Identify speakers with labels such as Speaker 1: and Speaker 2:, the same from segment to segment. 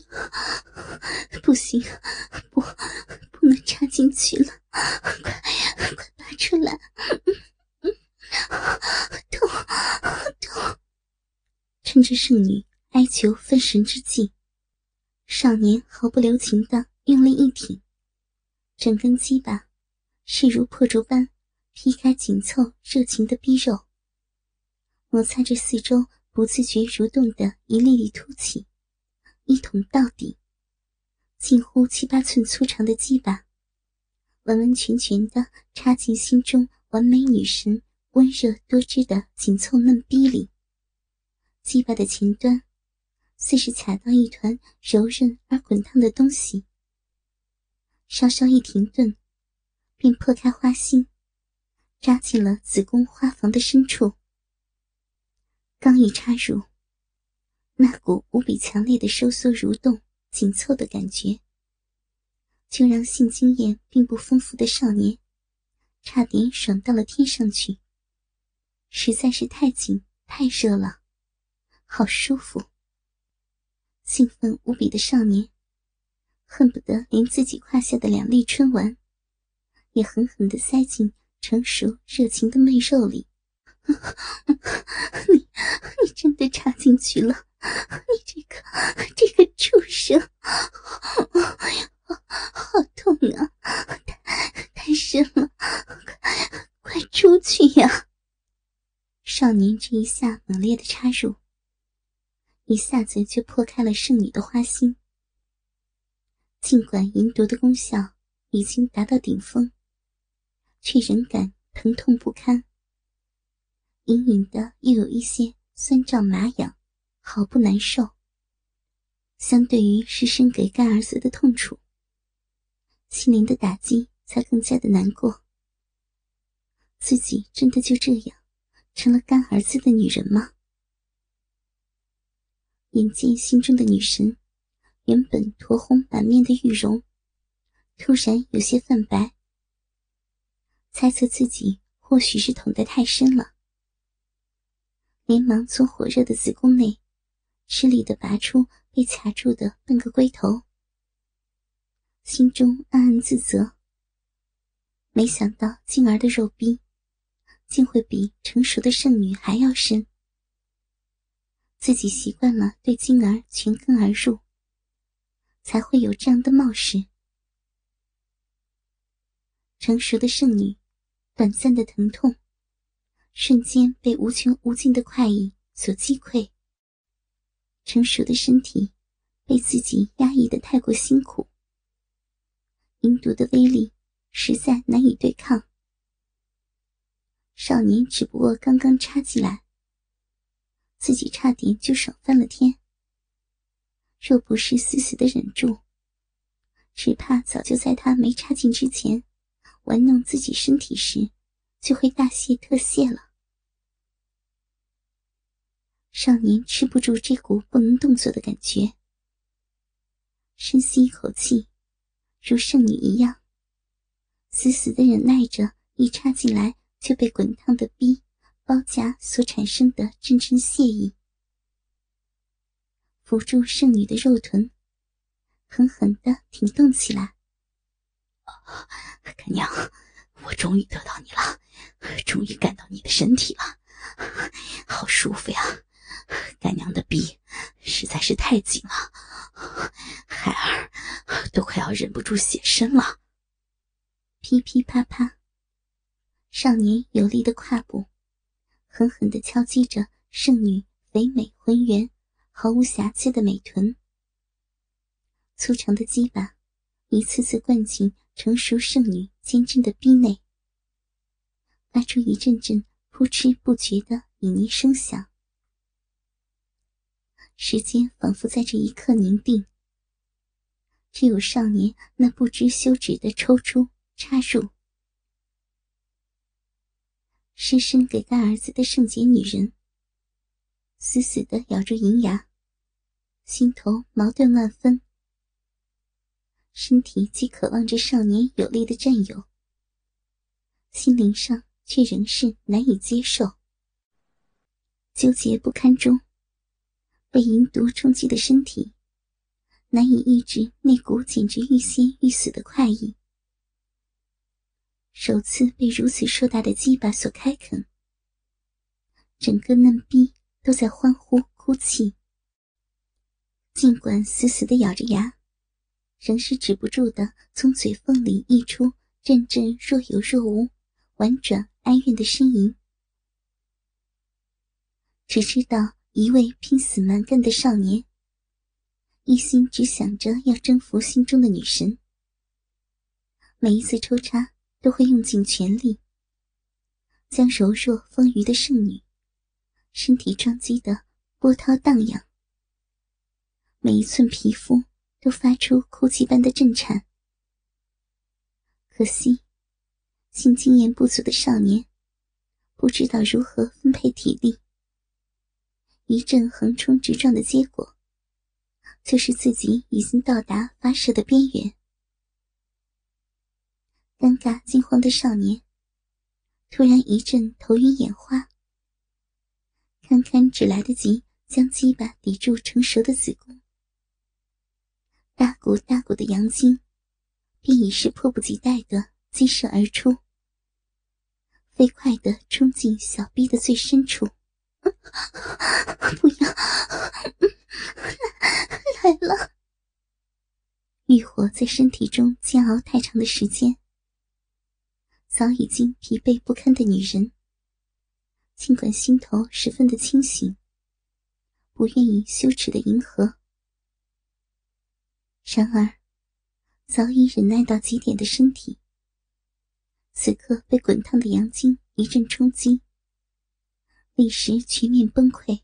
Speaker 1: 不行，不，不能插进去了，快，快拔出来！痛，痛！趁着圣女哀求分神之际，少年毫不留情的用力一挺，整根鸡巴势如破竹般劈开紧凑热情的逼肉，摩擦着四周不自觉蠕动的一粒粒凸起。一捅到底，近乎七八寸粗长的鸡巴，完完全全的插进心中完美女神温热多汁的紧凑嫩逼里。鸡巴的前端，似是卡到一团柔韧而滚烫的东西。稍稍一停顿，便破开花心，扎进了子宫花房的深处。刚一插入。那股无比强烈的收缩、蠕动、紧凑的感觉，就让性经验并不丰富的少年差点爽到了天上去。实在是太紧、太热了，好舒服。兴奋无比的少年恨不得连自己胯下的两粒春丸也狠狠地塞进成熟热情的媚肉里。你，你真的插进去了！你 这个这个畜生，好痛啊！太太深了，快快出去呀！少年这一下猛烈的插入，一下子就破开了圣女的花心。尽管银毒的功效已经达到顶峰，却仍感疼痛不堪，隐隐的又有一些酸胀麻痒。毫不难受。相对于失身给干儿子的痛楚，心灵的打击才更加的难过。自己真的就这样成了干儿子的女人吗？眼见心中的女神，原本酡红满面的玉容，突然有些泛白，猜测自己或许是捅得太深了，连忙从火热的子宫内。吃力的拔出被卡住的半个龟头，心中暗暗自责。没想到静儿的肉逼，竟会比成熟的圣女还要深。自己习惯了对静儿全根而入，才会有这样的冒失。成熟的圣女，短暂的疼痛，瞬间被无穷无尽的快意所击溃。成熟的身体被自己压抑的太过辛苦，阴毒的威力实在难以对抗。少年只不过刚刚插进来，自己差点就爽翻了天。若不是死死的忍住，只怕早就在他没插进之前，玩弄自己身体时，就会大泄特泄了。少年吃不住这股不能动作的感觉，深吸一口气，如圣女一样，死死的忍耐着一插进来就被滚烫的逼包夹所产生的阵阵泻意，扶住圣女的肉臀，狠狠的挺动起来。
Speaker 2: 干娘，我终于得到你了，终于感到你的身体了，好舒服呀！干娘的逼实在是太紧了，孩儿都快要忍不住写身了。
Speaker 1: 噼噼啪啪，少年有力的胯部狠狠地敲击着圣女肥美浑圆、毫无瑕疵的美臀，粗长的鸡巴一次次灌进成熟圣女坚贞的逼内，发出一阵阵扑哧不绝的旖旎声响。时间仿佛在这一刻凝定，只有少年那不知休止的抽出、插入。深深给干儿子的圣洁女人，死死的咬住银牙，心头矛盾万分，身体既渴望着少年有力的占有，心灵上却仍是难以接受，纠结不堪中，被淫毒冲击的身体难以抑制那股简直欲仙欲死的快意。首次被如此硕大的鸡巴所开垦，整个嫩逼都在欢呼哭泣。尽管死死的咬着牙，仍是止不住的从嘴缝里溢出阵阵若有若无、婉转哀怨的呻吟。只知道一位拼死蛮干的少年，一心只想着要征服心中的女神。每一次抽插。都会用尽全力，将柔弱丰腴的圣女身体撞击的波涛荡漾，每一寸皮肤都发出哭泣般的震颤。可惜，性经验不足的少年不知道如何分配体力，一阵横冲直撞的结果，就是自己已经到达发射的边缘。尴尬惊慌的少年，突然一阵头晕眼花，堪堪只来得及将鸡巴抵住成熟的子宫，大股大股的阳精便已是迫不及待的激射而出，飞快的冲进小臂的最深处。不要，来了！在身体中煎熬太长的时间。早已经疲惫不堪的女人，尽管心头十分的清醒，不愿意羞耻的迎合，然而早已忍耐到极点的身体，此刻被滚烫的阳精一阵冲击，立时全面崩溃。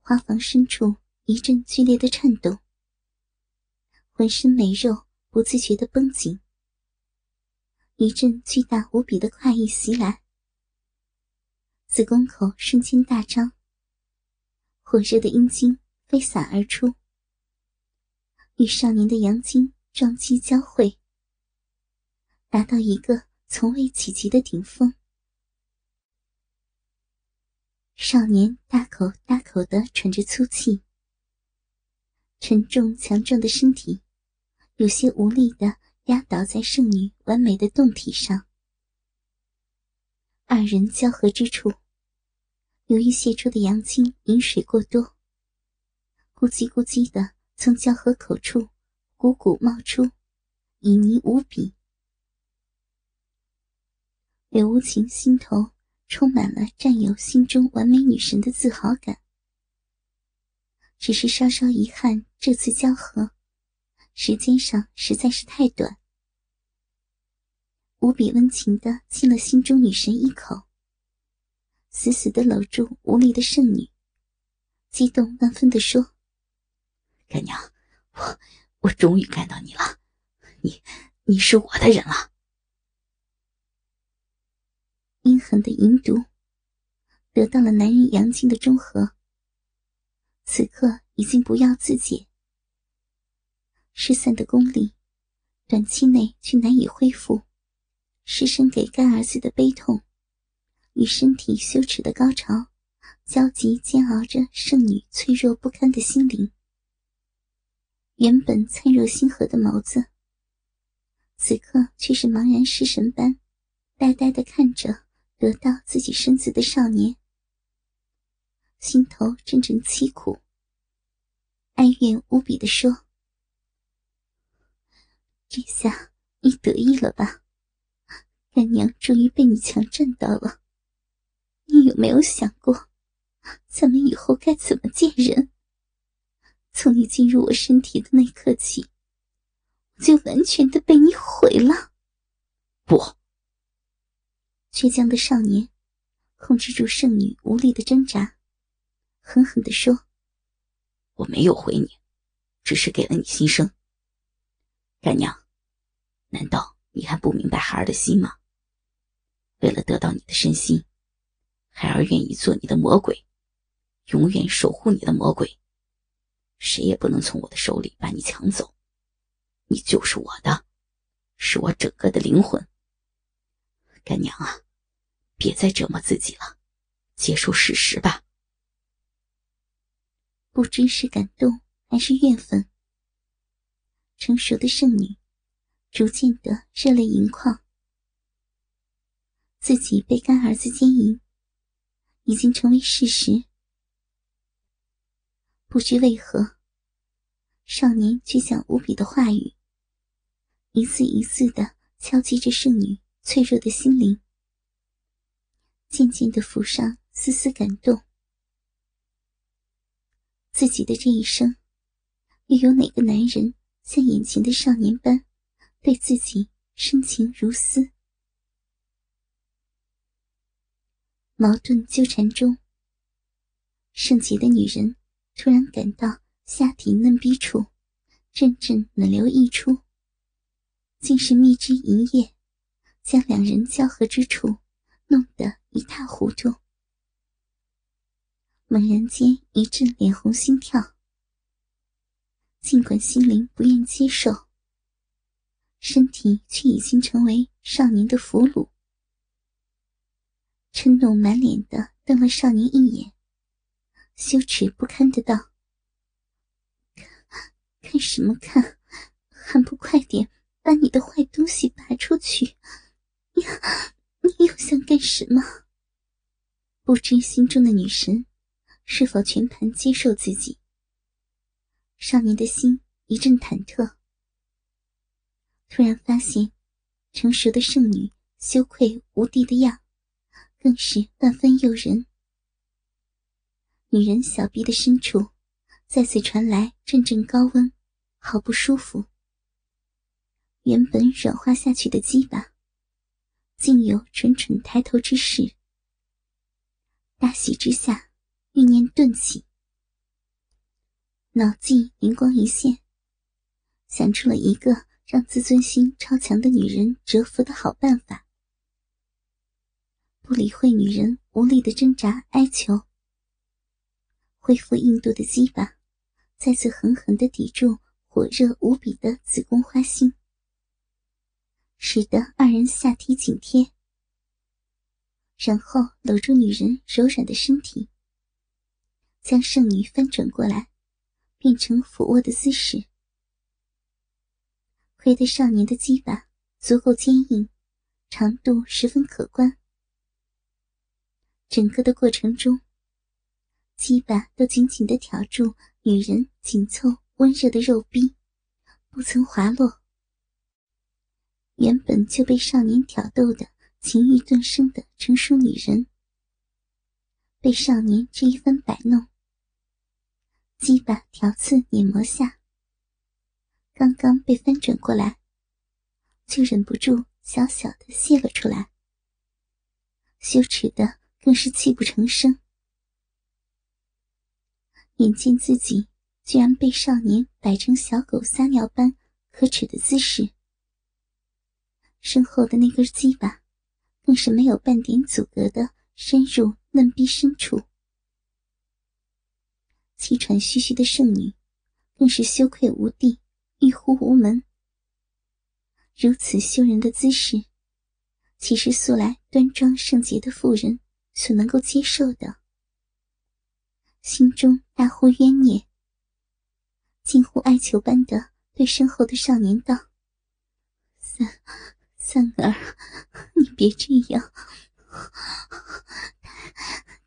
Speaker 1: 花房深处一阵剧烈的颤抖，浑身没肉不自觉的绷紧。一阵巨大无比的快意袭来，子宫口瞬间大张，火热的阴茎飞洒而出，与少年的阳精撞击交汇，达到一个从未企及的顶峰。少年大口大口的喘着粗气，沉重强壮的身体有些无力的。压倒在圣女完美的胴体上，二人交合之处，由于泄出的阳精饮水过多，咕叽咕叽的从交合口处汩汩冒出，旖旎无比。柳无情心头充满了占有心中完美女神的自豪感，只是稍稍遗憾这次交合。时间上实在是太短，无比温情的亲了心中女神一口，死死的搂住无力的圣女，激动万分的说：“
Speaker 2: 干娘，我我终于看到你了，你你是我的人了。”
Speaker 1: 阴狠的淫毒得到了男人阳精的中和，此刻已经不要自己。失散的功力，短期内却难以恢复。失身给干儿子的悲痛，与身体羞耻的高潮，焦急煎熬着圣女脆弱不堪的心灵。原本灿若星河的眸子，此刻却是茫然失神般，呆呆的看着得到自己身子的少年，心头阵阵凄苦，哀怨无比的说。这下你得意了吧？干娘终于被你强占到了。你有没有想过，咱们以后该怎么见人？从你进入我身体的那刻起，我就完全的被你毁了。
Speaker 2: 不！
Speaker 1: 倔强的少年控制住圣女无力的挣扎，狠狠的说：“
Speaker 2: 我没有毁你，只是给了你新生。”干娘，难道你还不明白孩儿的心吗？为了得到你的身心，孩儿愿意做你的魔鬼，永远守护你的魔鬼。谁也不能从我的手里把你抢走，你就是我的，是我整个的灵魂。干娘啊，别再折磨自己了，接受事实吧。
Speaker 1: 不知是感动还是怨愤，成熟的圣女逐渐的热泪盈眶。自己被干儿子奸淫，已经成为事实。不知为何，少年却讲无比的话语，一次一次的敲击着圣女脆弱的心灵，渐渐的浮上丝丝感动。自己的这一生，又有哪个男人像眼前的少年般对自己深情如斯？矛盾纠缠中，圣洁的女人。突然感到下体嫩逼处阵阵暖流溢出，竟是蜜汁一液，将两人交合之处弄得一塌糊涂。猛然间一阵脸红心跳，尽管心灵不愿接受，身体却已经成为少年的俘虏，嗔怒满脸的瞪了少年一眼。羞耻不堪的道：“看，看什么看？还不快点把你的坏东西拔出去！你，你又想干什么？”不知心中的女神是否全盘接受自己？少年的心一阵忐忑，突然发现成熟的圣女羞愧无地的样，更是万分诱人。女人小臂的深处，再次传来阵阵高温，好不舒服。原本软化下去的鸡巴，竟有蠢蠢抬头之势。大喜之下，欲念顿起，脑际灵光一现，想出了一个让自尊心超强的女人折服的好办法。不理会女人无力的挣扎哀求。恢复硬度的鸡巴，再次狠狠地抵住火热无比的子宫花心，使得二人下体紧贴，然后搂住女人柔软的身体，将圣女翻转过来，变成俯卧的姿势。亏得少年的鸡巴足够坚硬，长度十分可观，整个的过程中。鸡巴都紧紧的挑住女人紧凑温热的肉壁，不曾滑落。原本就被少年挑逗的情欲顿生的成熟女人，被少年这一番摆弄，鸡巴挑刺碾磨下，刚刚被翻转过来，就忍不住小小的泄了出来，羞耻的更是泣不成声。眼见自己居然被少年摆成小狗撒尿般可耻的姿势，身后的那根鸡巴更是没有半点阻隔的深入嫩逼深处，气喘吁吁的圣女更是羞愧无地，欲呼无门。如此羞人的姿势，岂是素来端庄圣洁的妇人所能够接受的？心中大呼冤孽，近乎哀求般的对身后的少年道：“三三儿，你别这样，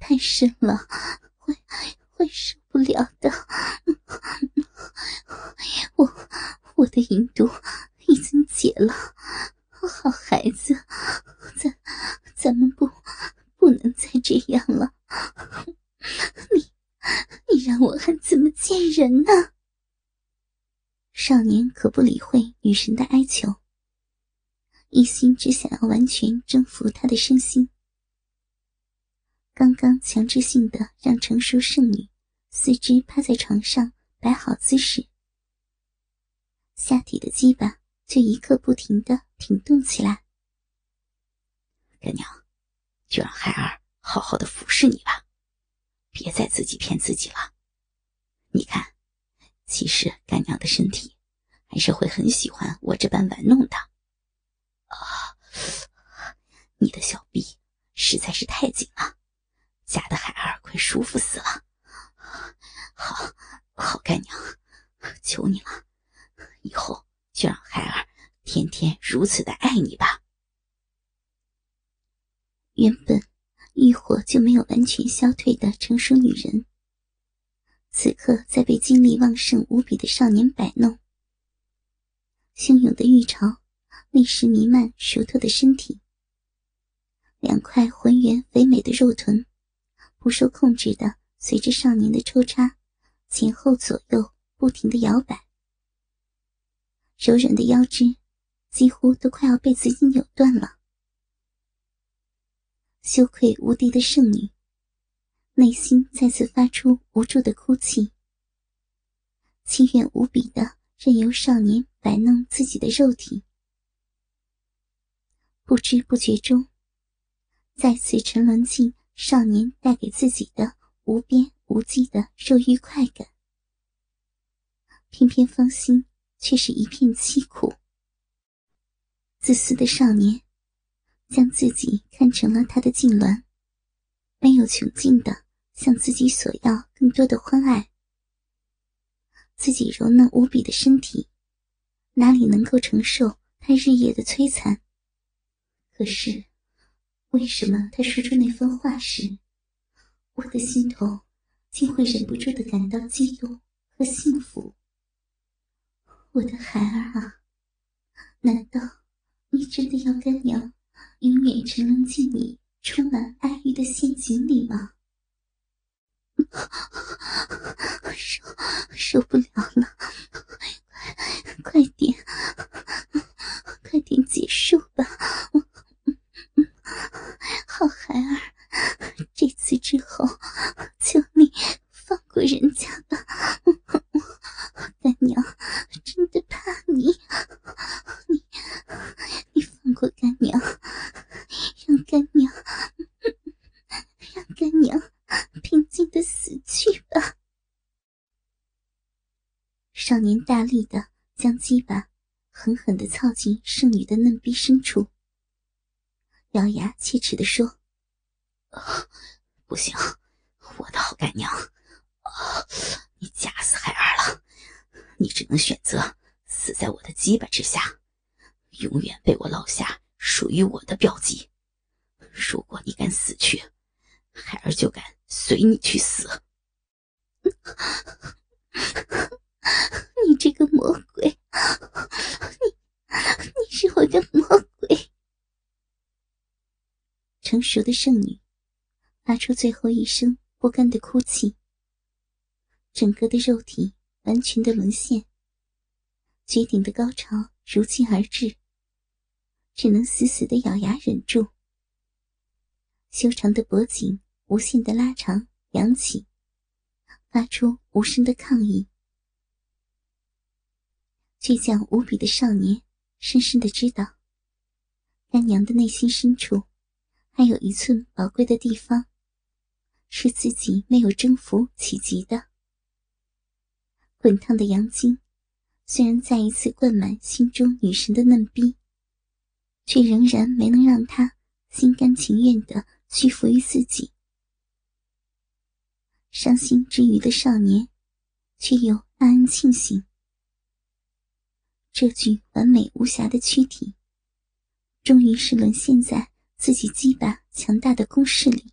Speaker 1: 太太深了，会会受不了的。我我的银毒已经解了，好孩子，咱咱们不不能再这样了。你。”你让我还怎么见人呢？少年可不理会女神的哀求，一心只想要完全征服她的身心。刚刚强制性的让成熟圣女四肢趴在床上摆好姿势，下体的鸡巴就一刻不停的挺动起来。
Speaker 2: 干娘，就让孩儿好好的服侍你吧，别再自己骗自己了。你看，其实干娘的身体还是会很喜欢我这般玩弄的。啊，你的小臂实在是太紧了，夹的孩儿快舒服死了。好，好干娘，求你了，以后就让孩儿天天如此的爱你吧。
Speaker 1: 原本欲火就没有完全消退的成熟女人，此刻在被精力旺盛无比的少年摆弄，汹涌的欲潮那时弥漫熟透的身体，两块浑圆肥美的肉臀不受控制的随着少年的抽插前后左右不停的摇摆，柔软的腰肢几乎都快要被自己扭断了。羞愧无敌的圣女，内心再次发出无助的哭泣，情愿无比的任由少年摆弄自己的肉体，不知不觉中，再次沉沦进少年带给自己的无边无际的肉欲快感。偏偏芳心却是一片凄苦，自私的少年。将自己看成了他的痉挛，没有穷尽的向自己索要更多的欢爱。自己柔嫩无比的身体，哪里能够承受他日夜的摧残？可是，为什么他说出那番话时，我的心头竟会忍不住的感到激动和幸福？我的孩儿啊，难道你真的要干娘？永远沉沦进你充满爱欲的陷阱里吗？受受不了了，快快点，快点结束吧！好孩儿，这次之后，求你放过人家吧，干娘真的怕你。少年大力的将鸡巴狠狠的操进圣女的嫩逼深处，咬牙切齿的说：“
Speaker 2: 不行，我的好干娘，你夹死孩儿了，你只能选择死在我的鸡巴之下，永远被我捞下属于我的标记。如果你敢死去，孩儿就敢随你去死。”
Speaker 1: 你这个魔鬼！你，你是我的魔鬼！成熟的圣女发出最后一声不甘的哭泣，整个的肉体完全的沦陷，绝顶的高潮如期而至，只能死死的咬牙忍住。修长的脖颈无限的拉长扬起，发出无声的抗议。倔强无比的少年，深深的知道，干娘的内心深处，还有一寸宝贵的地方，是自己没有征服企及的。滚烫的阳精，虽然再一次灌满心中女神的嫩逼，却仍然没能让她心甘情愿的屈服于自己。伤心之余的少年，却又暗暗庆幸。这具完美无瑕的躯体，终于是沦陷在自己鸡巴强大的攻势里。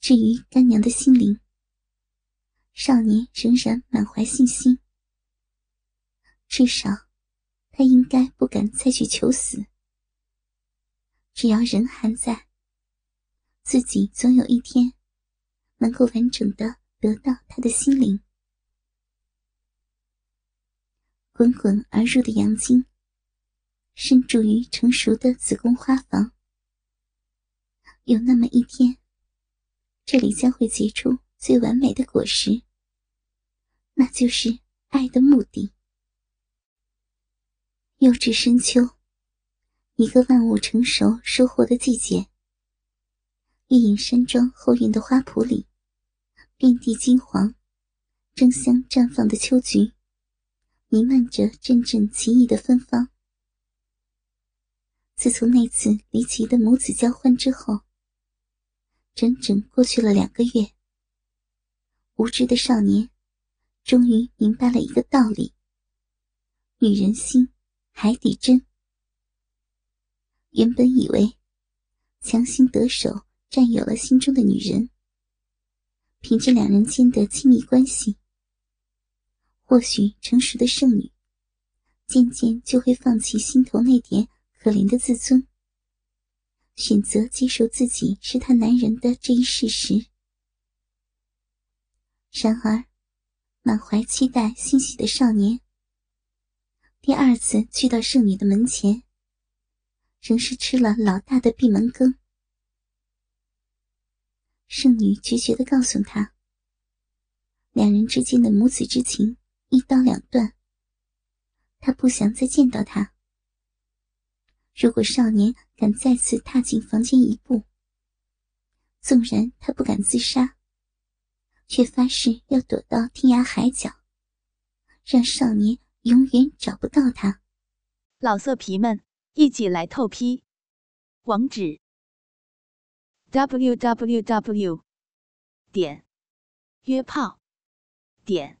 Speaker 1: 至于干娘的心灵，少年仍然满怀信心。至少，他应该不敢再去求死。只要人还在，自己总有一天能够完整的得到他的心灵。滚滚而入的阳精，深注于成熟的子宫花房。有那么一天，这里将会结出最完美的果实，那就是爱的目的。又至深秋，一个万物成熟收获的季节。玉隐山庄后院的花圃里，遍地金黄、争相绽放的秋菊，弥漫着阵阵奇异的芬芳。自从那次离奇的母子交换之后，整整过去了两个月。无知的少年终于明白了一个道理：女人心，海底针。原本以为强行得手占有了心中的女人，凭着两人间的亲密关系，或许成熟的剩女渐渐就会放弃心头那点。可怜的自尊，选择接受自己是他男人的这一事实。然而，满怀期待、欣喜的少年，第二次去到圣女的门前，仍是吃了老大的闭门羹。圣女决绝的告诉他，两人之间的母子之情一刀两断，他不想再见到他。如果少年敢再次踏进房间一步，纵然他不敢自杀，却发誓要躲到天涯海角，让少年永远找不到他。
Speaker 3: 老色皮们，一起来透批！网址：w w w. 点约炮点